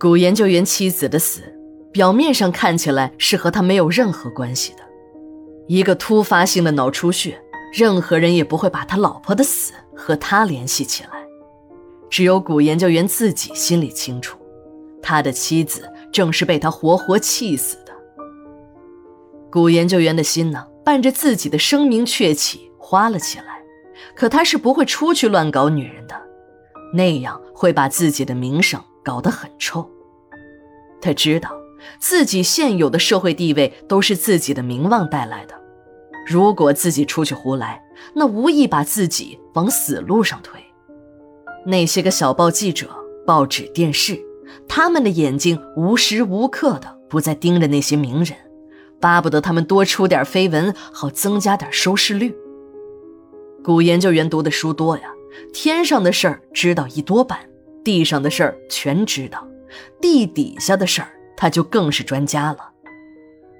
古研究员妻子的死，表面上看起来是和他没有任何关系的，一个突发性的脑出血，任何人也不会把他老婆的死和他联系起来。只有古研究员自己心里清楚，他的妻子正是被他活活气死的。古研究员的心呢，伴着自己的声名鹊起，花了起来。可他是不会出去乱搞女人的，那样会把自己的名声搞得很臭。他知道自己现有的社会地位都是自己的名望带来的，如果自己出去胡来，那无意把自己往死路上推。那些个小报记者、报纸、电视，他们的眼睛无时无刻的不在盯着那些名人，巴不得他们多出点绯闻，好增加点收视率。古研究员读的书多呀，天上的事儿知道一多半，地上的事儿全知道，地底下的事儿他就更是专家了。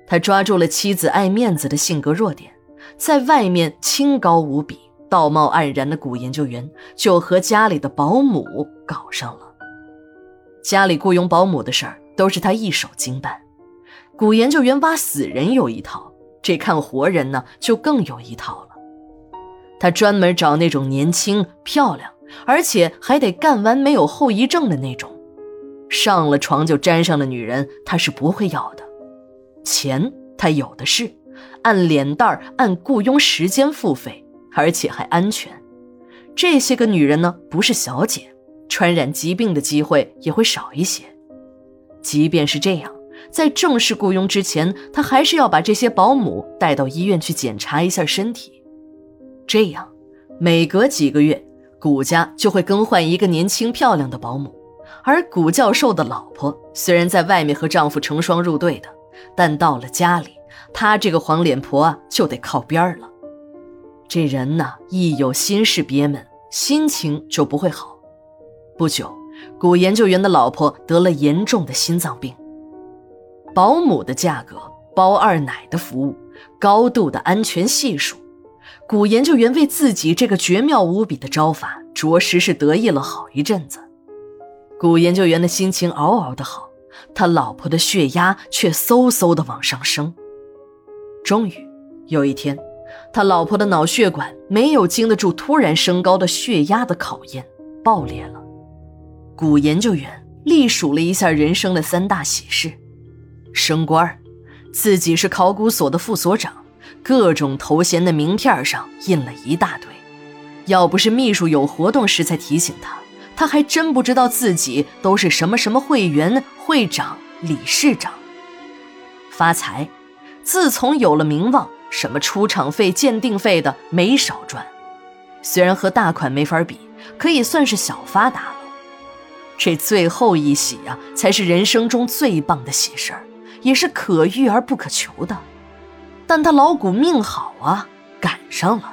他抓住了妻子爱面子的性格弱点，在外面清高无比。道貌岸然的古研究员就和家里的保姆搞上了。家里雇佣保姆的事儿都是他一手经办。古研究员挖死人有一套，这看活人呢就更有一套了。他专门找那种年轻漂亮，而且还得干完没有后遗症的那种，上了床就沾上的女人他是不会要的。钱他有的是，按脸蛋按雇佣时间付费。而且还安全，这些个女人呢，不是小姐，传染疾病的机会也会少一些。即便是这样，在正式雇佣之前，他还是要把这些保姆带到医院去检查一下身体。这样，每隔几个月，古家就会更换一个年轻漂亮的保姆。而古教授的老婆虽然在外面和丈夫成双入对的，但到了家里，她这个黄脸婆啊，就得靠边了。这人呢，一有心事憋闷，心情就不会好。不久，古研究员的老婆得了严重的心脏病。保姆的价格，包二奶的服务，高度的安全系数，古研究员为自己这个绝妙无比的招法，着实是得意了好一阵子。古研究员的心情嗷嗷的好，他老婆的血压却嗖嗖的往上升。终于有一天。他老婆的脑血管没有经得住突然升高的血压的考验，爆裂了。古研究员历数了一下人生的三大喜事：升官自己是考古所的副所长，各种头衔的名片上印了一大堆。要不是秘书有活动时才提醒他，他还真不知道自己都是什么什么会员、会长、理事长。发财，自从有了名望。什么出场费、鉴定费的没少赚，虽然和大款没法比，可以算是小发达了。这最后一喜啊，才是人生中最棒的喜事儿，也是可遇而不可求的。但他老古命好啊，赶上了。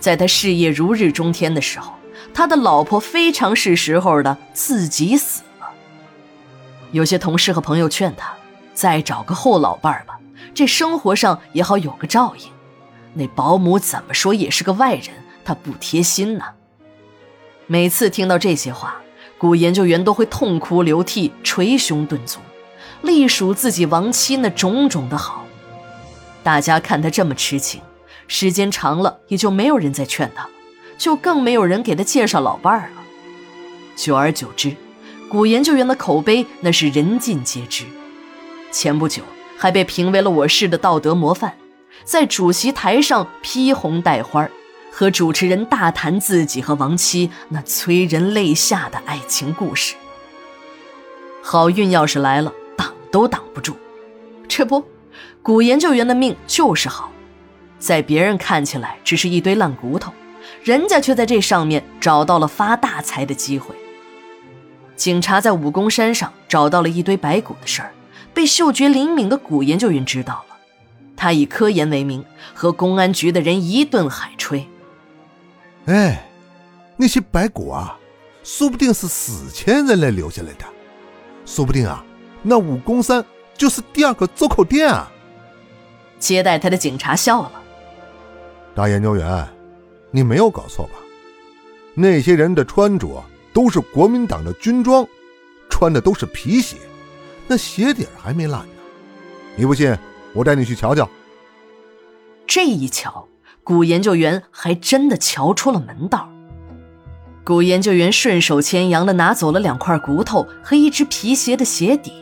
在他事业如日中天的时候，他的老婆非常是时候的自己死了。有些同事和朋友劝他，再找个后老伴儿吧。这生活上也好有个照应，那保姆怎么说也是个外人，他不贴心呢。每次听到这些话，古研究员都会痛哭流涕、捶胸顿足，隶数自己亡妻那种种的好。大家看他这么痴情，时间长了也就没有人再劝他了，就更没有人给他介绍老伴儿了。久而久之，古研究员的口碑那是人尽皆知。前不久。还被评为了我市的道德模范，在主席台上披红戴花，和主持人大谈自己和亡妻那催人泪下的爱情故事。好运要是来了，挡都挡不住。这不，古研究员的命就是好，在别人看起来只是一堆烂骨头，人家却在这上面找到了发大财的机会。警察在武功山上找到了一堆白骨的事儿。被嗅觉灵敏的古研究员知道了，他以科研为名，和公安局的人一顿海吹。哎，那些白骨啊，说不定是死前人类留下来的，说不定啊，那武功山就是第二个周口店啊。接待他的警察笑了：“大研究员，你没有搞错吧？那些人的穿着都是国民党的军装。”穿的都是皮鞋，那鞋底儿还没烂呢。你不信，我带你去瞧瞧。这一瞧，古研究员还真的瞧出了门道。古研究员顺手牵羊的拿走了两块骨头和一只皮鞋的鞋底，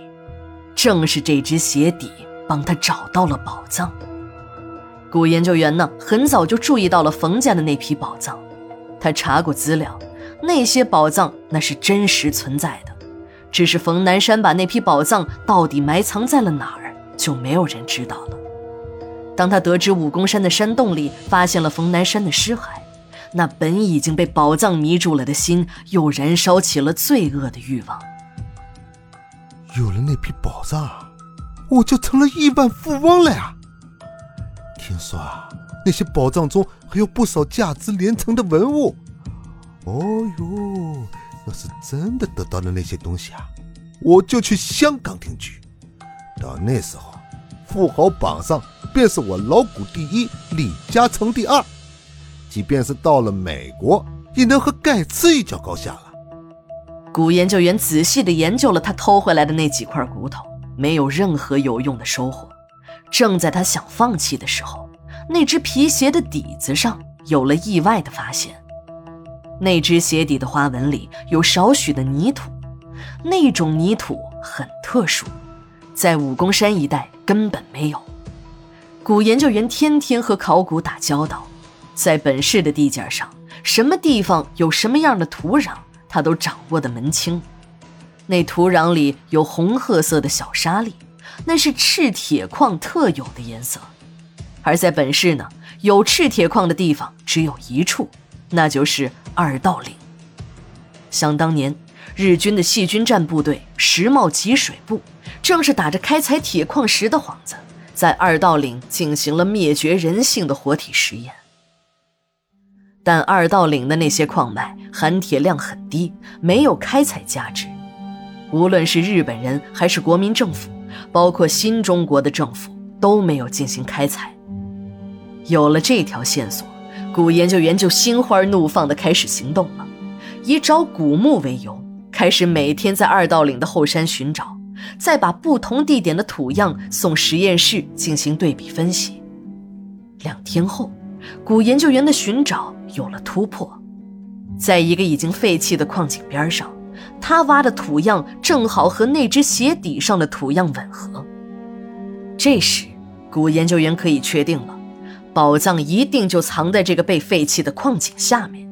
正是这只鞋底帮他找到了宝藏。古研究员呢，很早就注意到了冯家的那批宝藏，他查过资料，那些宝藏那是真实存在的，只是冯南山把那批宝藏到底埋藏在了哪儿，就没有人知道了。当他得知武功山的山洞里发现了冯南山的尸骸，那本已经被宝藏迷住了的心又燃烧起了罪恶的欲望。有了那批宝藏，我就成了亿万富翁了呀！听说啊，那些宝藏中还有不少价值连城的文物。哦哟，要是真的得到了那些东西啊，我就去香港定居。到那时候，富豪榜上便是我老谷第一，李嘉诚第二。即便是到了美国，也能和盖茨一较高下了。古研究员仔细地研究了他偷回来的那几块骨头，没有任何有用的收获。正在他想放弃的时候，那只皮鞋的底子上有了意外的发现。那只鞋底的花纹里有少许的泥土，那种泥土很特殊，在武功山一带根本没有。古研究员天天和考古打交道，在本市的地界上，什么地方有什么样的土壤，他都掌握的门清。那土壤里有红褐色的小沙粒。那是赤铁矿特有的颜色，而在本市呢，有赤铁矿的地方只有一处，那就是二道岭。想当年，日军的细菌战部队石茂吉水部，正是打着开采铁矿石的幌子，在二道岭进行了灭绝人性的活体实验。但二道岭的那些矿脉含铁量很低，没有开采价值，无论是日本人还是国民政府。包括新中国的政府都没有进行开采。有了这条线索，古研究员就心花怒放地开始行动了，以找古墓为由，开始每天在二道岭的后山寻找，再把不同地点的土样送实验室进行对比分析。两天后，古研究员的寻找有了突破，在一个已经废弃的矿井边上。他挖的土样正好和那只鞋底上的土样吻合。这时，古研究员可以确定了，宝藏一定就藏在这个被废弃的矿井下面。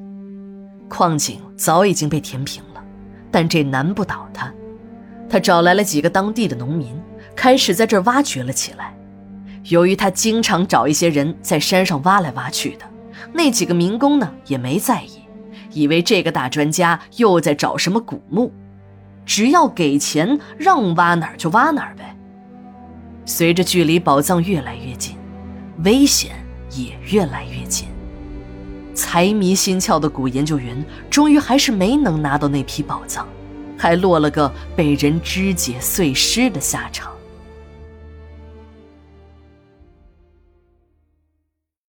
矿井早已经被填平了，但这难不倒他。他找来了几个当地的农民，开始在这儿挖掘了起来。由于他经常找一些人在山上挖来挖去的，那几个民工呢也没在意。以为这个大专家又在找什么古墓，只要给钱，让挖哪儿就挖哪儿呗。随着距离宝藏越来越近，危险也越来越近。财迷心窍的古研究员终于还是没能拿到那批宝藏，还落了个被人肢解碎尸的下场。